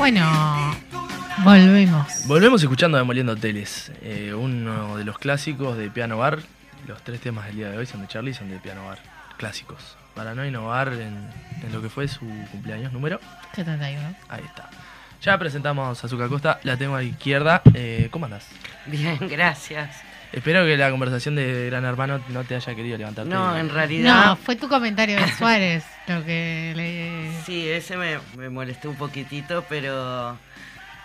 Bueno, volvemos. Volvemos escuchando Demoliendo Hoteles, eh, uno de los clásicos de Piano Bar. Los tres temas del día de hoy son de Charlie, son de Piano Bar, clásicos. Para no innovar en, en lo que fue su cumpleaños número. 71. Ahí está. Ya presentamos a Zuka Costa, la tengo a la izquierda. Eh, ¿Cómo andás? Bien, gracias. Espero que la conversación de Gran Hermano no te haya querido levantarte. No, en realidad. No, fue tu comentario de Suárez lo que le. Sí, ese me, me molestó un poquitito, pero.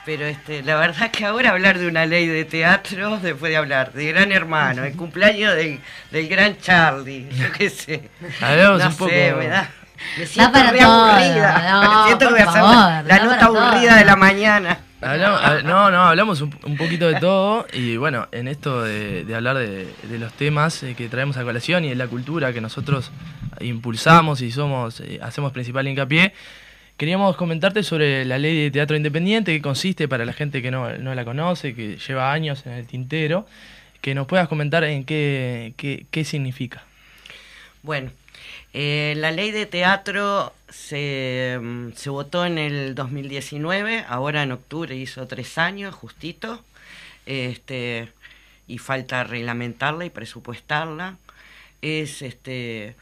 Pero este, la verdad que ahora hablar de una ley de teatro, después de hablar de Gran Hermano, el cumpleaños del, del gran Charlie, yo qué sé. Hablamos no un poco. sé, me da. Me siento para re aburrida. no, me siento que por voy a hacer favor, la, la nota todo. aburrida de la mañana. No, no, hablamos un, poquito de todo y bueno, en esto de, hablar de, de los temas eh, que traemos a colación y de la cultura que nosotros impulsamos y somos, eh, hacemos principal hincapié, queríamos comentarte sobre la ley de teatro independiente, que consiste para la gente que no, no la conoce, que lleva años en el tintero, que nos puedas comentar en qué, qué, qué significa. Bueno, eh, la ley de teatro se, mm, se votó en el 2019, ahora en octubre hizo tres años, justito, este, y falta reglamentarla y presupuestarla. Es, este,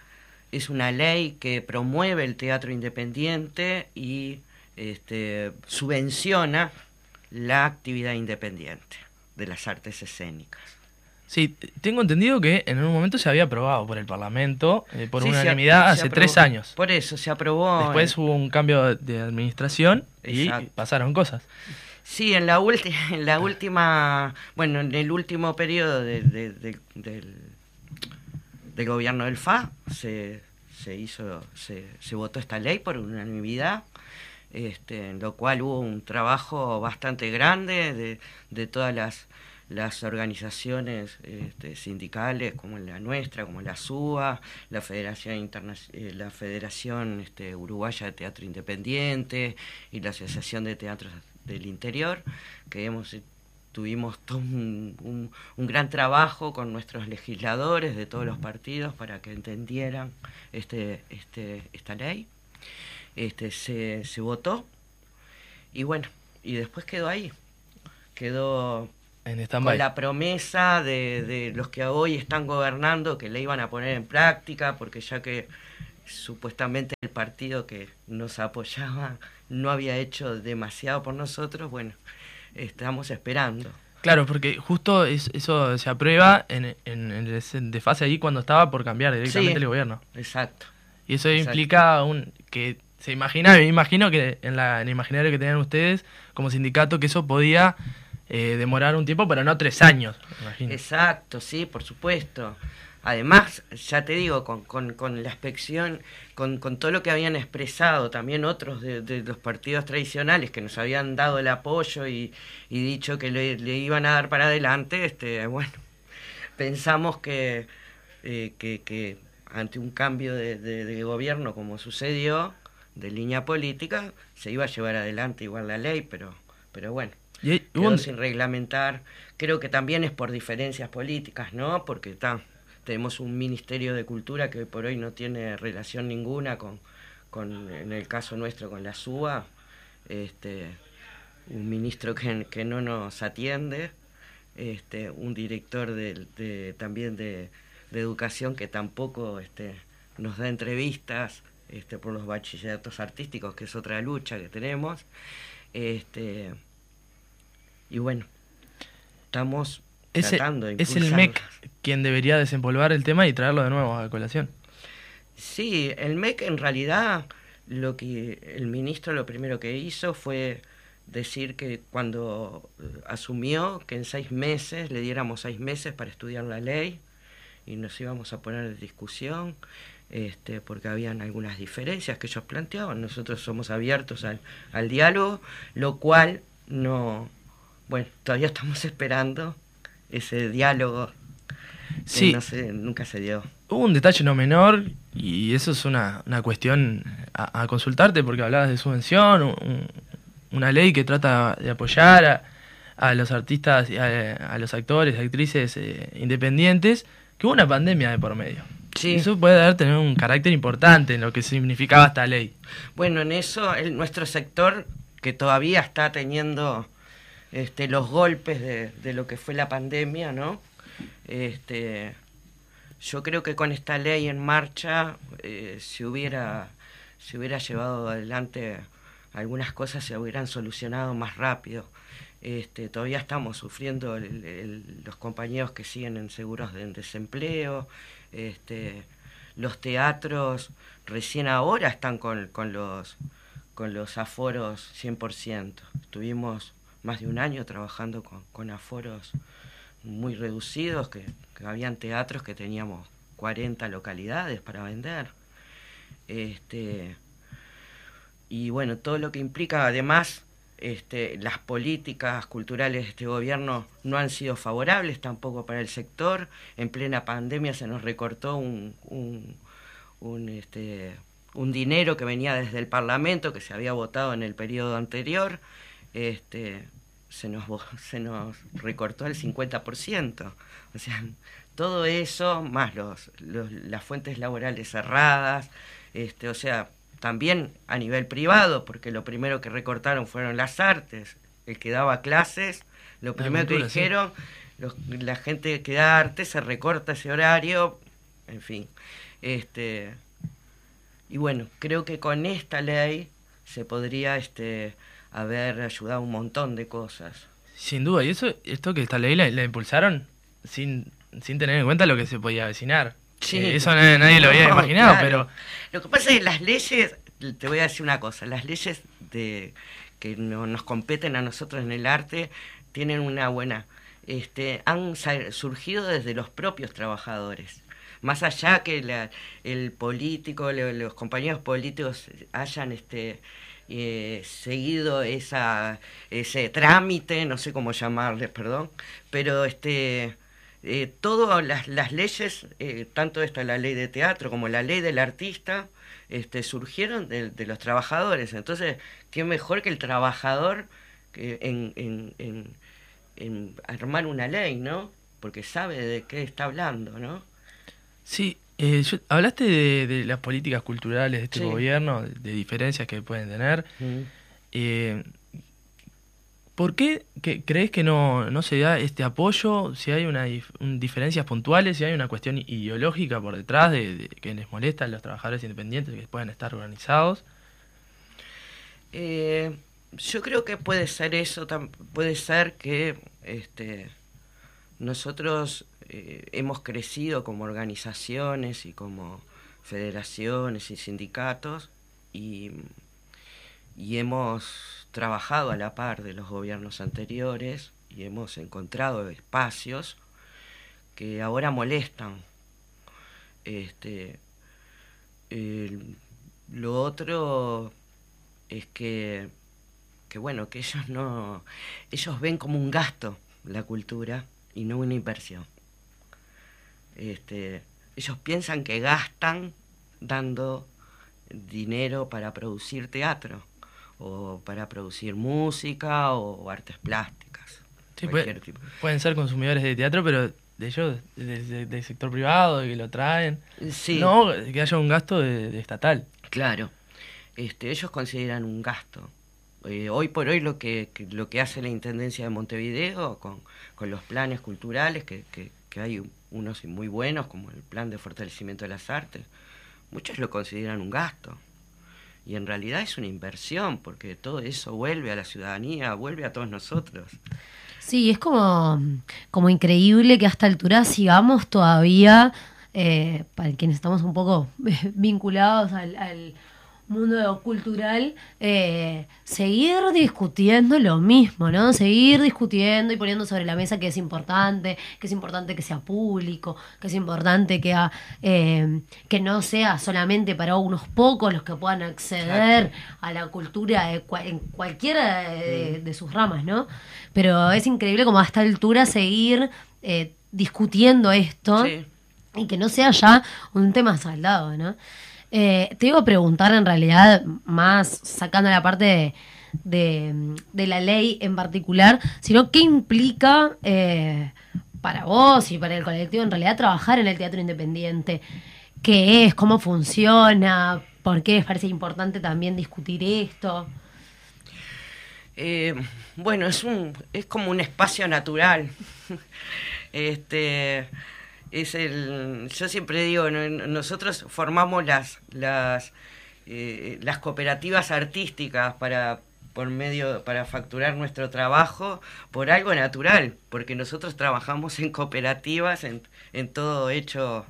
es una ley que promueve el teatro independiente y este, subvenciona la actividad independiente de las artes escénicas. Sí, tengo entendido que en un momento se había aprobado por el Parlamento, eh, por Sí, unanimidad, hace aprobó. tres años. Por eso se aprobó. Después hubo un cambio de administración y pasaron cosas. Sí, en la, ulti- en la última, bueno, en el último periodo de- de- de- del, del gobierno del FA se, se hizo, se, se votó esta ley por unanimidad, este, en lo cual hubo un trabajo bastante grande de, de todas las, las organizaciones este, sindicales como la nuestra, como la SUA, la Federación Interna eh, la Federación este, Uruguaya de Teatro Independiente y la Asociación de Teatros del Interior, que hemos eh, tuvimos todo un, un- un gran trabajo con nuestros legisladores de todos los partidos para que entendieran este, este, esta ley. Este, se, se votó y bueno, y después quedó ahí. Quedó En con la promesa de, de los que hoy están gobernando que le iban a poner en práctica, porque ya que supuestamente el partido que nos apoyaba no había hecho demasiado por nosotros, bueno, estamos esperando. Claro, porque justo es- eso se aprueba en, en, en el de fase ahí cuando estaba por cambiar directamente Sí. el gobierno. Exacto. Y eso Exacto. implica un que se imagina, me imagino que en, la, en el imaginario que tenían ustedes como sindicato que eso podía eh, demorar un tiempo, pero no tres años. Exacto, sí, por supuesto. Además, ya te digo, con, con, con la inspección, con, con todo lo que habían expresado también otros de, de los partidos tradicionales que nos habían dado el apoyo y, y dicho que le, le iban a dar para adelante, este, bueno, pensamos que, eh, que, que ante un cambio de, de- de gobierno como sucedió, de línea política, se iba a llevar adelante igual la ley, pero, pero bueno Y quedó un- sin reglamentar. Creo que también es por diferencias políticas, ¿no? Porque ta, tenemos un Ministerio de Cultura que hoy por hoy no tiene relación ninguna con, con en el caso nuestro, con la SUA. Este, un ministro que, que no nos atiende, este, un director de, también de, de educación que tampoco este, nos da entrevistas este, por los bachilleratos artísticos, que es otra lucha que tenemos. Este, y bueno, estamos es, el- tratando de es el. MEC quien debería desempolvar el tema y traerlo de nuevo a colación. Sí, el MEC en realidad lo que el ministro lo primero que hizo fue decir que cuando eh, asumió que en seis meses le diéramos seis meses para estudiar la ley y nos íbamos a poner en discusión este, porque habían algunas diferencias que ellos planteaban. Nosotros somos abiertos al, al diálogo, lo cual no, bueno, todavía estamos esperando ese diálogo que Sí. no nunca se dio. Hubo un detalle no menor y eso es una, una cuestión a, a consultarte porque hablabas de subvención, un- una ley que trata de apoyar a, a los artistas, y a, a los actores, actrices eh, independientes, que hubo una pandemia de por medio. Sí. Eso puede dar tener un carácter importante en lo que significaba esta ley. Bueno, en eso el, nuestro sector que todavía está teniendo este, los golpes de, lo que fue la pandemia, ¿no? Este, yo creo que con esta ley en marcha eh, se hubiera hubiera llevado adelante algunas cosas se hubieran solucionado más rápido. Este, todavía estamos sufriendo los compañeros que siguen en seguros de desempleo, este, los teatros recién ahora están con, con, los, con los aforos 100%. Estuvimos más de un año trabajando con, aforos muy reducidos, que, habían teatros que teníamos 40 localidades para vender. Este, y bueno, todo lo que implica además este, las políticas culturales de este gobierno no han sido favorables tampoco para el sector. En plena pandemia se nos recortó un, un, un, este, un dinero que venía desde el Parlamento, que se había votado en el periodo anterior. Este, se nos, se nos recortó el 50%. O sea, todo eso, más los, los las fuentes laborales cerradas, este, o sea, también a nivel privado, porque lo primero que recortaron fueron las artes. El que daba clases, lo primero que dijeron, sí. los, la gente que da arte se recorta ese horario, en fin. Este, y bueno, creo que con esta ley se podría este, haber ayudado un montón de cosas. Sin duda, y eso, esto que esta ley la, la impulsaron sin, sin tener en cuenta lo que se podía avecinar. Sí, eh, eso nadie, nadie, lo había imaginado, claro. pero... Lo que pasa es que las leyes, te voy a decir una cosa, las leyes de que no, nos competen a nosotros en el arte tienen una buena... Este, han surgido desde los propios trabajadores. Más allá que la, el político, los compañeros políticos hayan este, eh, seguido esa, ese trámite, no sé cómo llamarles, perdón, pero este eh, todas las, leyes, eh, tanto esta la ley de teatro como la ley del artista, este, surgieron de, de los trabajadores. Entonces, ¿qué mejor que el trabajador en, en, en, en, armar una ley, ¿no? Porque sabe de qué está hablando, ¿no? Sí, eh, yo, hablaste de, de, las políticas culturales de este sí. gobierno, de, diferencias que pueden tener. Eh, ¿Por qué que, crees que no, no, se da este apoyo? Si hay una dif un, diferencias puntuales, si hay una cuestión ideológica por detrás de, de, que les molesta a los trabajadores independientes que puedan estar organizados. Eh, yo creo que puede ser eso, puede ser que este, nosotros eh, hemos crecido como organizaciones y como federaciones y sindicatos y, hemos trabajado a la par de los gobiernos anteriores y hemos encontrado espacios que ahora molestan. Este, lo otro es que, que bueno, que ellos no, ellos ven como un gasto la cultura y no una inversión. Este, ellos piensan que gastan dando dinero para producir teatro o para producir música o artes plásticas. Sí, puede, tipo. Pueden ser consumidores de teatro, pero de ellos, del de, de sector privado, de que lo traen. Sí. No, que haya un gasto de, estatal. Claro. Este, ellos consideran un gasto. Eh, hoy por hoy lo que, que, lo que hace la Intendencia de Montevideo con, con los planes culturales, que, que, que hay unos muy buenos, como el plan de fortalecimiento de las artes, muchos lo consideran un gasto y en realidad es una inversión porque todo eso vuelve a la ciudadanía, vuelve a todos nosotros. Sí, es como, como increíble que a esta altura sigamos todavía, eh, para quienes estamos un poco vinculados al, al mundo cultural, eh, seguir discutiendo lo mismo, ¿no? Seguir discutiendo y poniendo sobre la mesa que es importante, que es importante que sea público, que es importante que, eh, que no sea solamente para unos pocos los que puedan acceder Exacto. a la cultura de, en cualquiera de, de, sus ramas, ¿no? Pero es increíble como a esta altura seguir eh, discutiendo esto sí. y que no sea ya un tema saldado, ¿no? Eh, te iba a preguntar en realidad, más sacando la parte de, la ley en particular, sino qué implica eh, para vos y para el colectivo en realidad trabajar en el teatro independiente. ¿Qué es? ¿Cómo funciona? ¿Por qué les parece importante también discutir esto? Eh, bueno, es un es como un espacio natural. este es el yo siempre digo, nosotros formamos las las eh, las cooperativas artísticas para por medio para facturar nuestro trabajo por algo natural, porque nosotros trabajamos en cooperativas en, en todo hecho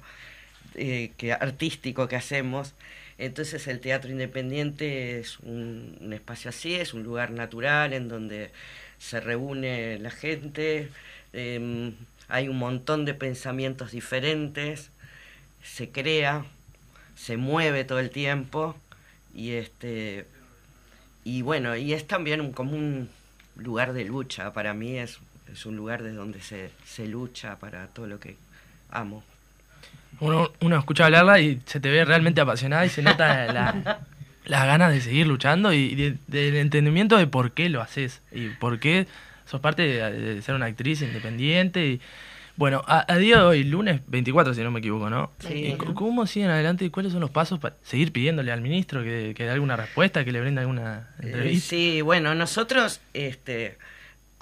eh, que artístico que hacemos. Entonces el teatro independiente es un, espacio así, es un lugar natural en donde se reúne la gente, em, hay un montón de pensamientos diferentes, se crea, se mueve todo el tiempo y este y bueno, y es también un, como un lugar de lucha, para mí es, es un lugar de donde se, se lucha para todo lo que amo. Uno, uno escucha hablarla y se te ve realmente apasionada y se nota la, las ganas de seguir luchando y del entendimiento de por qué lo haces y por qué sos parte de, ser una actriz independiente. Y, bueno, a, día de hoy, lunes 24, si no me equivoco, ¿no? Sí. ¿Cómo siguen adelante y cuáles son los pasos para seguir pidiéndole al ministro que, que dé alguna respuesta, que le brinde alguna eh, entrevista? sí, bueno, nosotros, este,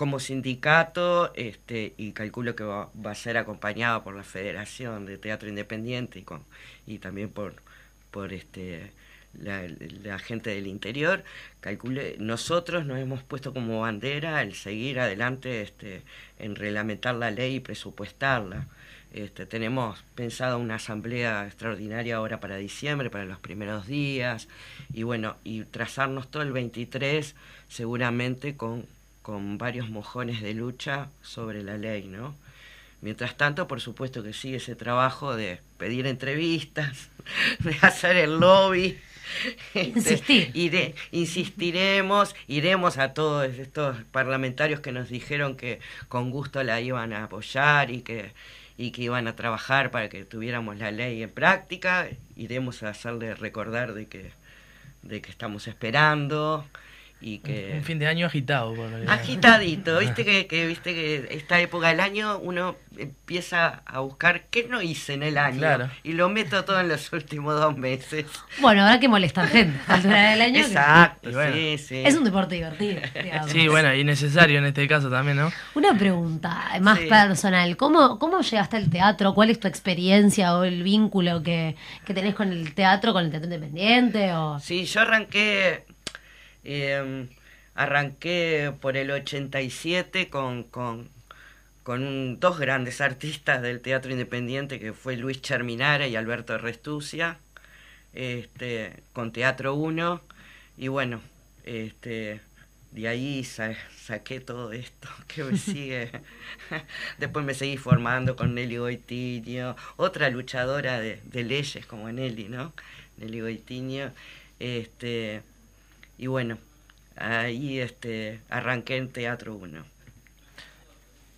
como sindicato, este, y calculo que va, a ser acompañado por la Federación de Teatro Independiente y, con, y también por, por este, la, gente del interior, calcule, nosotros nos hemos puesto como bandera el seguir adelante este, en reglamentar la ley y presupuestarla. Este, tenemos pensado una asamblea extraordinaria ahora para diciembre, para los primeros días, y bueno, y trazarnos todo el 23 seguramente con con varios mojones de lucha sobre la ley, ¿no? Mientras tanto, por supuesto que sigue ese trabajo de pedir entrevistas, de hacer el lobby. Insistir. Este, insistiremos, iremos a todos estos parlamentarios que nos dijeron que con gusto la iban a apoyar y que, y que iban a trabajar para que tuviéramos la ley en práctica. Iremos a hacerle recordar de que, de que estamos esperando y que un fin de año agitado agitadito viste que, que, viste que esta época del año uno empieza a buscar qué no hice en el año y lo meto todo en los últimos dos meses. Bueno habrá que molestar gente al del año exacto sí, sí. es un deporte divertido sí bueno y necesario en este caso también no una pregunta más personal. Cómo cómo llegaste al teatro cuál es tu experiencia o el vínculo que, que tenés con el teatro con el teatro independiente o sí yo arranqué eh, arranqué por el 87 con, con, con dos grandes artistas del teatro independiente, que fue Luis Cherminara y Alberto Restucia, este, con Teatro 1. Y bueno, este, de ahí saqué todo esto que me sigue. Después me seguí formando con Nelly Goitiño, otra luchadora de, de leyes como Nelly, ¿no? Nelly Goitiño. Este, y bueno, ahí este, arranqué en Teatro 1.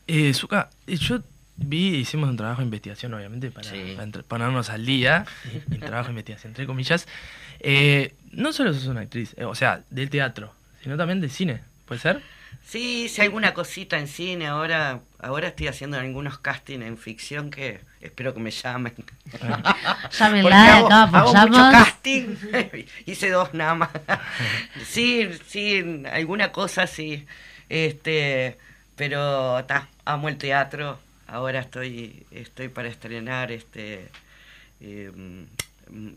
Eh, Zuka, eh, yo vi, hicimos un trabajo de investigación, obviamente, para, ponernos al día, el trabajo de investigación, entre comillas. Eh, no solo sos una actriz, eh, o sea, del teatro, sino también del cine, ¿puede ser? Sí, hice alguna cosita en cine, ahora, ahora estoy haciendo algunos castings en ficción que espero que me llamen. Llámenla acá, hago mucho casting, hice dos nada más. sí, sí, alguna cosa sí, este, pero está, amo el teatro, ahora estoy, estoy para estrenar este... Em,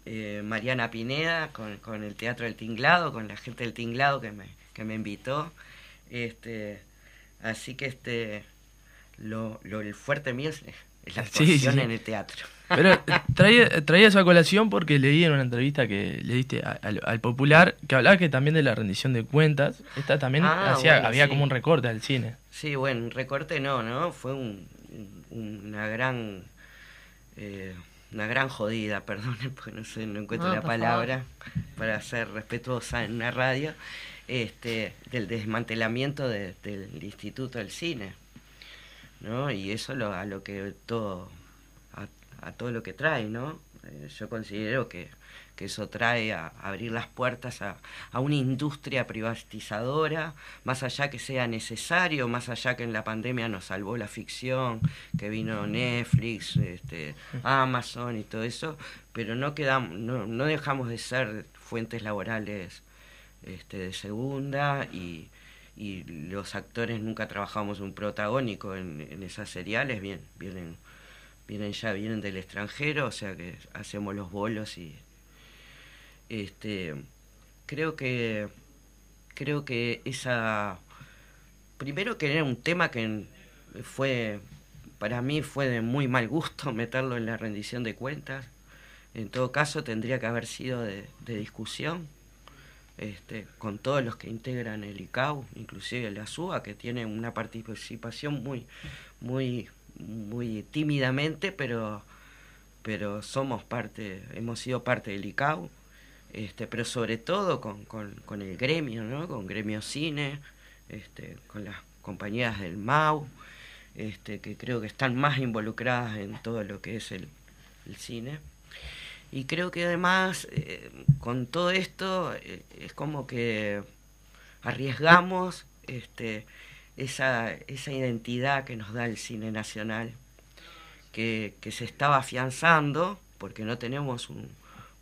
eh, Mariana Pineda con, con el Teatro del Tinglado, con la gente del Tinglado que me, que me invitó. Este, así que este lo, lo el fuerte mío es, la actuación en el teatro. Pero traía, traía esa colación porque leí en una entrevista que le diste al, Popular que hablaba que también de la rendición de cuentas. Esta también ah, hacía, había como un recorte al cine. Sí, bueno, un recorte no, ¿no? Fue un, una gran eh, una gran jodida, perdón, porque no sé, no encuentro la palabra para ser respetuosa en una radio este, del desmantelamiento del Instituto del Cine, ¿no? Y eso lo, a lo que todo, a, todo lo que trae, ¿no? Eh, yo considero que, que, eso trae a, abrir las puertas a, a, una industria privatizadora, más allá que sea necesario, más allá que en la pandemia nos salvó la ficción, que vino Netflix, este, Amazon y todo eso, pero no quedamos, no, no dejamos de ser fuentes laborales este, de segunda y, y los actores nunca trabajamos un protagónico en, esas seriales, bien, vienen, vienen ya, vienen del extranjero, o sea que hacemos los bolos y este creo que creo que esa primero que era un tema que fue para mí fue de muy mal gusto meterlo en la rendición de cuentas. En todo caso tendría que haber sido de discusión este, con todos los que integran el ICAO, inclusive la SUA, que tiene una participación muy, muy, muy tímidamente, pero, pero somos parte, hemos sido parte del ICAO, este, pero sobre todo con, con, con el gremio, ¿no? con Gremio Cine, este, con las compañías del MAU, este, que creo que están más involucradas en todo lo que es el, el cine. Y creo que además eh, con todo esto eh, es como que arriesgamos este, esa, esa identidad que nos da el cine nacional, que, que se estaba afianzando, porque no tenemos un,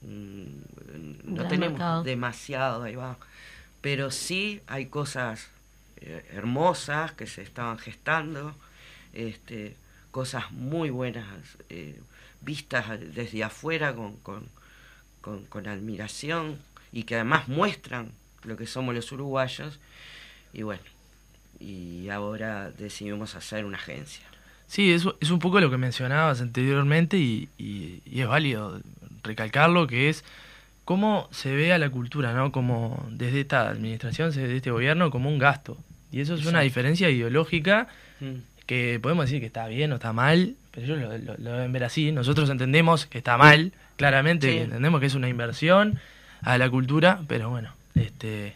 un no Gran tenemos mercado. demasiado, ahí va, pero sí hay cosas eh, hermosas que se estaban gestando, este, cosas muy buenas. eh, vistas desde afuera con, con, con, con admiración y que además muestran lo que somos los uruguayos. Y bueno, y ahora decidimos hacer una agencia. Sí, es, es un poco lo que mencionabas anteriormente y, y- y es válido recalcarlo, que es cómo se ve a la cultura, ¿no? Como desde esta administración, desde este gobierno, como un gasto. Y eso es una diferencia ideológica Mm. que podemos decir que está bien o está mal, pero ellos lo, lo- lo deben ver así. Nosotros entendemos que está mal, claramente, Sí. que entendemos que es una inversión a la cultura, pero bueno, este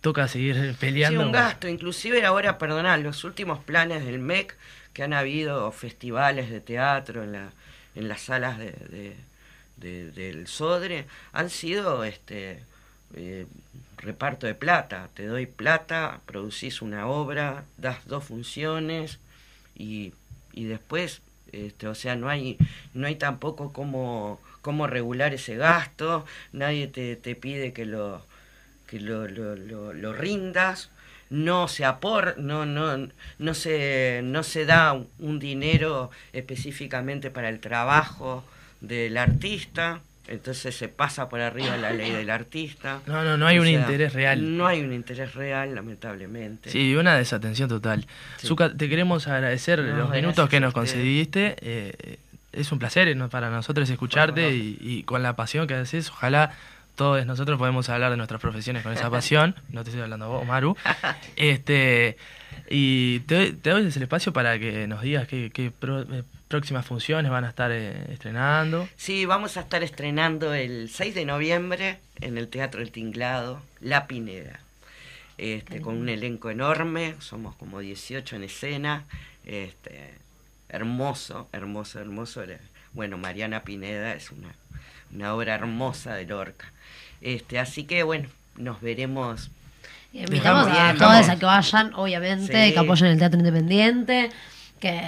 toca seguir Sí, peleando. un gasto. Inclusive ahora, perdonad, los últimos planes del MEC, que han habido festivales de teatro en, la, en las salas de, de- de- del Sodre, han sido este eh, reparto de plata. Te doy plata, producís una obra, das dos funciones y, y después, este, o sea, no hay, no hay tampoco cómo, cómo regular ese gasto, nadie te, te pide que lo que lo, lo, lo, lo rindas, no se apor, no, no, no se, no se da un, un dinero específicamente para el trabajo del artista, entonces se pasa por arriba la ley del artista. No, no, no hay O un sea, interés real. No hay un interés real, lamentablemente. Sí, una desatención total. Sí. Zucca, te queremos agradecer No, los minutos que nos concediste. eh, es un placer para nosotros escucharte y, y con la pasión que haces, ojalá todos nosotros podemos hablar de nuestras profesiones con esa pasión. No te estoy hablando a vos, Maru. Este, y te, doy- te doy el espacio para que nos digas qué, qué pro- eh, próximas funciones van a estar eh, estrenando. Sí, vamos a estar estrenando el 6 de noviembre en el Teatro El Tinglado, La Pineda. Este, con un elenco enorme, somos como 18 en escena. Este, hermoso, hermoso, hermoso. Bueno, Mariana Pineda es una, una obra hermosa de Lorca. Este, así que bueno, nos veremos. Y Invitamos a todos vamos. a que vayan, obviamente, Sí. que apoyen el teatro independiente, que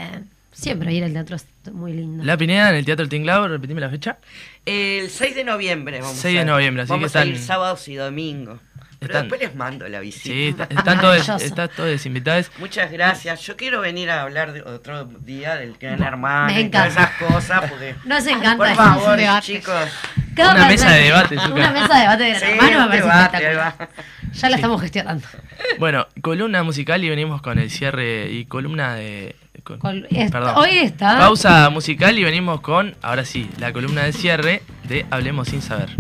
siempre ir al teatro es muy lindo. La Pineda en el Teatro El Tinglado, repetime la fecha. El 6 de noviembre vamos 6 de a noviembre, así vamos que a están- ir sábados y domingos. Pero Están- después les mando la visita. Sí, está- están todos, Maravilloso. están todos invitados. Muchas gracias. Yo quiero venir a hablar de otro día del gran hermano Me y todas encanta. esas cosas. Porque, Nos encanta por favor, chicos. Cada Una mesa de debate, Zucca. Una mesa de debate de Sí, hermano me parece debate. Ya la estamos gestionando. Bueno, columna musical y venimos con el cierre y columna de... con- Col- est- perdón. hoy está- Pausa musical y venimos con, ahora sí, la columna de cierre de Hablemos sin saber.